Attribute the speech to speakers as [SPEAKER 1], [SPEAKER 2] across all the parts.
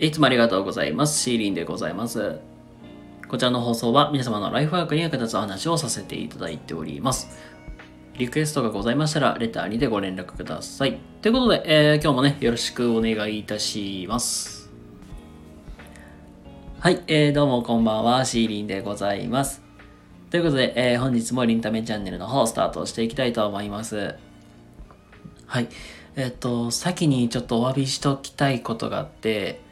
[SPEAKER 1] いつもありがとうございます。シーリンでございます。こちらの放送は皆様のライフワークに役立つお話をさせていただいております。リクエストがございましたら、レターにてご連絡ください。ということで、えー今日もね、よろしくお願いいたします。はい、えーどうもこんばんは、シーリンでございます。ということで、えー本日もリンタメチャンネルの方、スタートしていきたいと思います。はい。えっと、先にちょっとお詫びしときたいことがあって、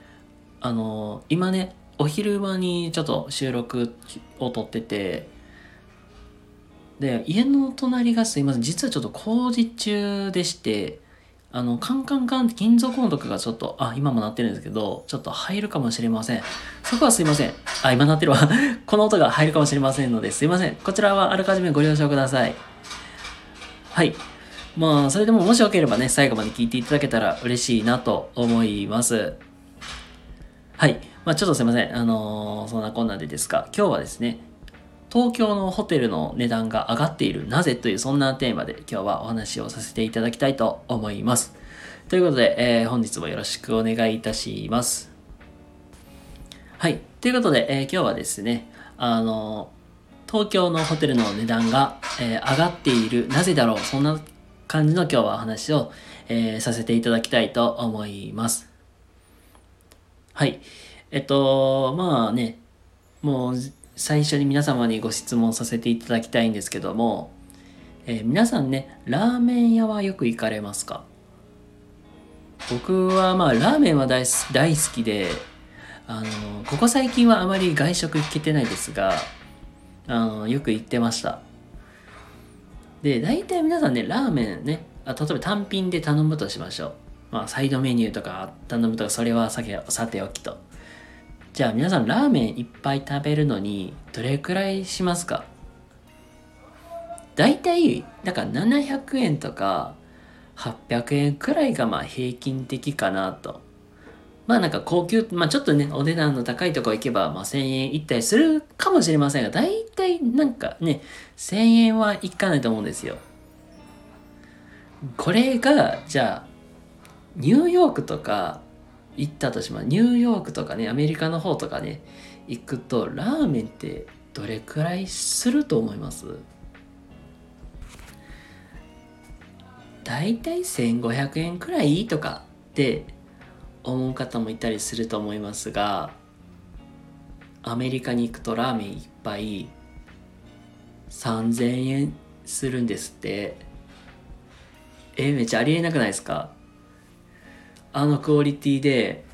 [SPEAKER 1] あの、今ね、お昼間にちょっと収録を撮ってて、で、家の隣がすいません、実はちょっと工事中でして、あの、カンカンカンって金属音とかがちょっと、あ、今も鳴ってるんですけど、ちょっと入るかもしれません。そこはすいません。あ、今鳴ってるわ。この音が入るかもしれませんので、すいません。こちらはあらかじめご了承ください。はい。まあ、それでももしよければね、最後まで聞いていただけたら嬉しいなと思います。はい。まあ、ちょっとすいません。あのーそんなこんなでですが、今日はですね、東京のホテルの値段が上がっているなぜというそんなテーマで今日はお話をさせていただきたいと思います。ということで、えー本日もよろしくお願いいたします。はい。ということで、えー今日はですね、あの東京のホテルの値段が、えー上がっているなぜだろうそんな感じの今日はお話を、えさせていただきたいと思います。はい。えっと、まあね、もう最初に皆様にご質問させていただきたいんですけども、えー皆さんね、ラーメン屋はよく行かれますか？僕はまあラーメンは大好大好きで、あの、ここ最近はあまり外食行けてないですが、あの、よく行ってました。で、大体皆さんね、ラーメンね、あ例えば単品で頼むとしましょう。まあ、サイドメニューとか頼むとか、それはささておきと。じゃあ皆さん、ラーメンいっぱい食べるのに、どれくらいしますか？大体、だから700円とか800円くらいがまあ平均的かなと。まあなんか高級、まあちょっとね、お値段の高いとこ行けば、まあ1000円いったりするかもしれませんが、大体なんかね、1000円はいかないと思うんですよ。これが、じゃあ、ニューヨークとか行ったとします。ニューヨークとかね、アメリカの方とかね、行くと、ラーメンってどれくらいすると思います？大体1500円くらいとかって思う方もいたりすると思いますがアメリカに行くとラーメン一杯3000円するんですってえめっちゃありえなくないですか？あのクオリティで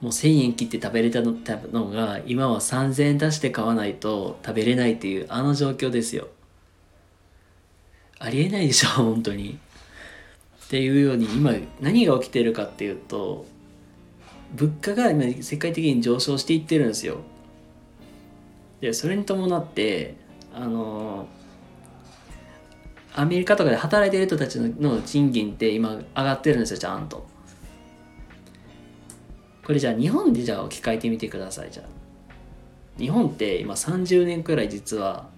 [SPEAKER 1] もう1000円切って食べれたのたのが今は3000円出して買わないと食べれないっていうあの状況ですよ。ありえないでしょ 本当に。っていうように今何が起きてるかっていうと物価が今世界的に上昇していってるんですよ。でそれに伴ってあのアメリカとかで働いてる人たちのの賃金って今上がってるんですよちゃんと。これじゃあ日本でじゃあ置き換えてみてくださいじゃあ。日本って今30年くらい実は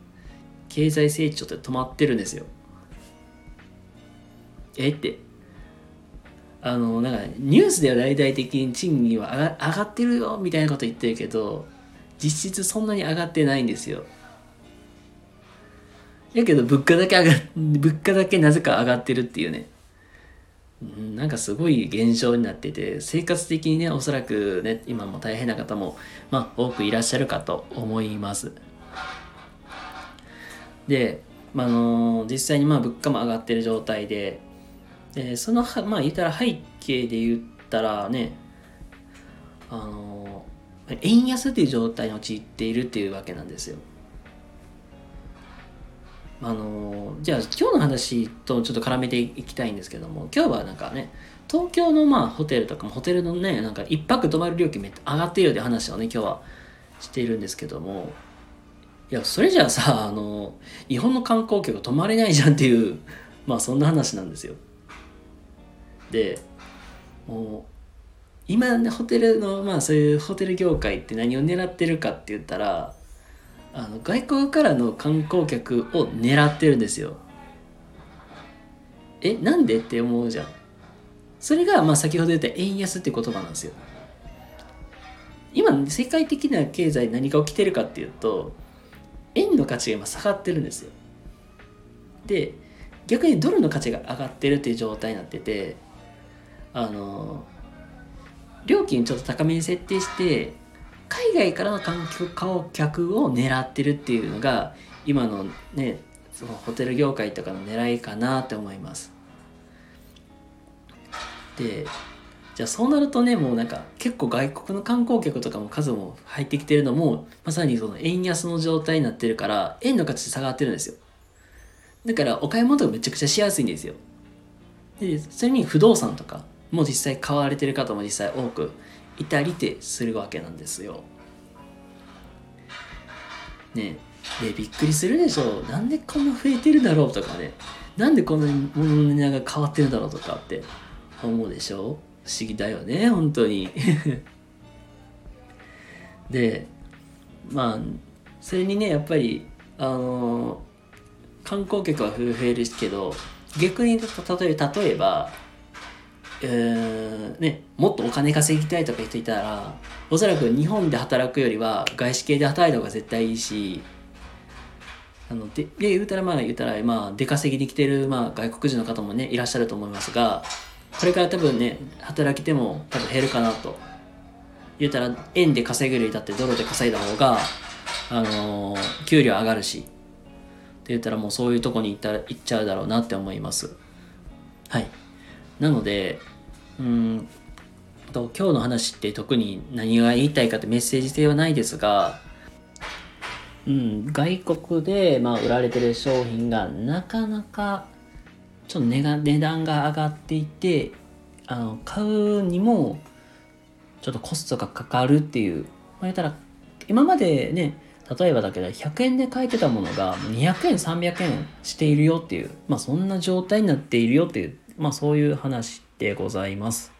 [SPEAKER 1] 経済成長って止まってるんですよ。え？って。あのなんかニュースでは大々的に賃金は上が上がってるよみたいなこと言ってるけど実質そんなに上がってないんですよ。やけど物価だけ上が物価だけなぜか上がってるっていうね。なんかすごい現象になってて生活的にねおそらくね今も大変な方もまあ多くいらっしゃるかと思いますで、まあ、の実際にまあ物価も上がってる状態ででそのはまあ言ったら背景で言ったらねあの円安っていう状態に陥っているっていうわけなんですよ。あのじゃあ今日の話とちょっと絡めていきたいんですけども今日はなんかね東京のまあホテルとかもホテルのねなんか一泊泊まる料金めっちゃ上がってるよって話をね今日はしているんですけどもいやそれじゃあさあの日本の観光客泊まれないじゃんっていうまあそんな話なんですよ。でもう今ねホテルのまあそういうホテル業界って何を狙ってるかって言ったらあの外国からの観光客を狙ってるんですよ。えなんでって思うじゃん。それがまあ先ほど言った円安って言葉なんですよ。今世界的な経済何が起きてるかっていうと円の価値が今下がってるんですよで逆にドルの価値が上がってるっていう状態になっててあの料金ちょっと高めに設定して海外からの観客を狙ってるっていうのが今のねそのホテル業界とかの狙いかなって思います。でじゃあそうなるとねもうなんか結構外国の観光客とかも数も入ってきてるのもまさにその円安の状態になってるから円の価値下がってるんですよ。だからお買い物とかめちゃくちゃしやすいんですよ。でそれに不動産とかも実際買われてる方も実際多くいたりてするわけなんですよ。ねでびっくりするでしょ。なんでこんな増えてるだろうとかね。なんでこんなに物の値段が変わってるだろうとかって思うでしょ。不思議だよね本当に。でまあそれにねやっぱりあのー観光客は増えるけど逆に例え例えば、えーね、もっとお金稼ぎたいとか言っていたらおそらく日本で働くよりは外資系で働いた方が絶対いいしあのでで言うたらまあ言うたらまあ出稼ぎに来てる、まあ、外国人の方もねいらっしゃると思いますがこれから多分ね働き手も多分減るかなと。言うたら円で稼ぐよりだってドルで稼いだ方があのー給料上がるしって言ったらもうそういうとこに行ったら行っちゃうだろうなって思います。はい。なのでうんと今日の話って特に何が言いたいかってメッセージ性はないですがうん、外国で、まあ、売られてる商品がなかなかちょっと値が値段が上がっていてあの買うにもちょっとコストがかかるっていう、まあ、言ったら今までね例えばだけど100円で買えてたものが200円300円しているよっていう、まあ、そんな状態になっているよっていう、まあ、そういう話でございます。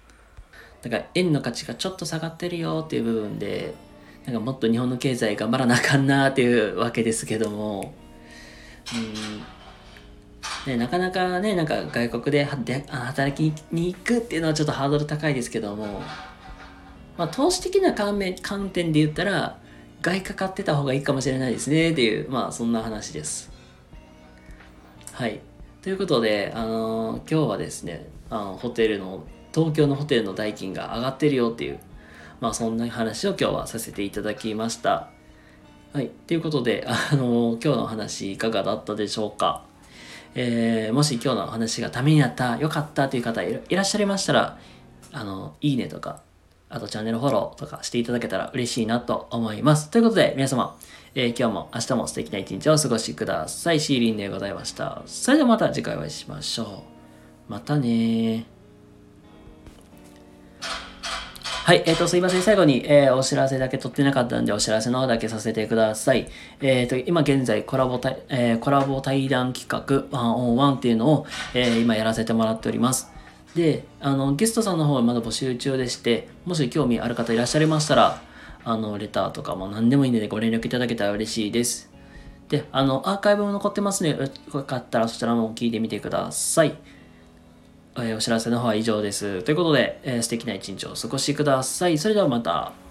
[SPEAKER 1] だから円の価値がちょっと下がってるよっていう部分でなんかもっと日本の経済頑張らなあかんなっていうわけですけども、うん。ね、なかなかねなんか外国で働きに行くっていうのはちょっとハードル高いですけども、まあ、投資的な観面観点で言ったら外貨買ってた方がいいかもしれないですねっていうまあそんな話です。はい。ということで、あのー今日はですねあのホテルの東京のホテルの代金が上がってるよっていうまあそんな話を今日はさせていただきました。はい。ということで、あの今日のお話いかがだったでしょうか？えーもし今日のお話がためになった、よかったという方いらっしゃいましたら、あの、いいねとか、あとチャンネルフォローとかしていただけたら嬉しいなと思います。ということで、皆様、えー今日も明日も素敵な一日をお過ごしください。シーリンでございました。それではまた次回お会いしましょう。またね。はい、えっ、と、すいません。最後に、えーお知らせだけ取ってなかったんで、お知らせの方だけさせてください。えっ、と、今現在コラボ対、えーコラボ対談企画、ワンオンワンっていうのを、えー今やらせてもらっております。で、あの、ゲストさんの方はまだ募集中でして、もし興味ある方いらっしゃいましたら、あの、レターとかも何でもいいのでご連絡いただけたら嬉しいです。で、あの、アーカイブも残ってますので、よかったらそちらも聞いてみてください。えお知らせの方は以上です。ということで、えー素敵な一日をお過ごしください。それではまた。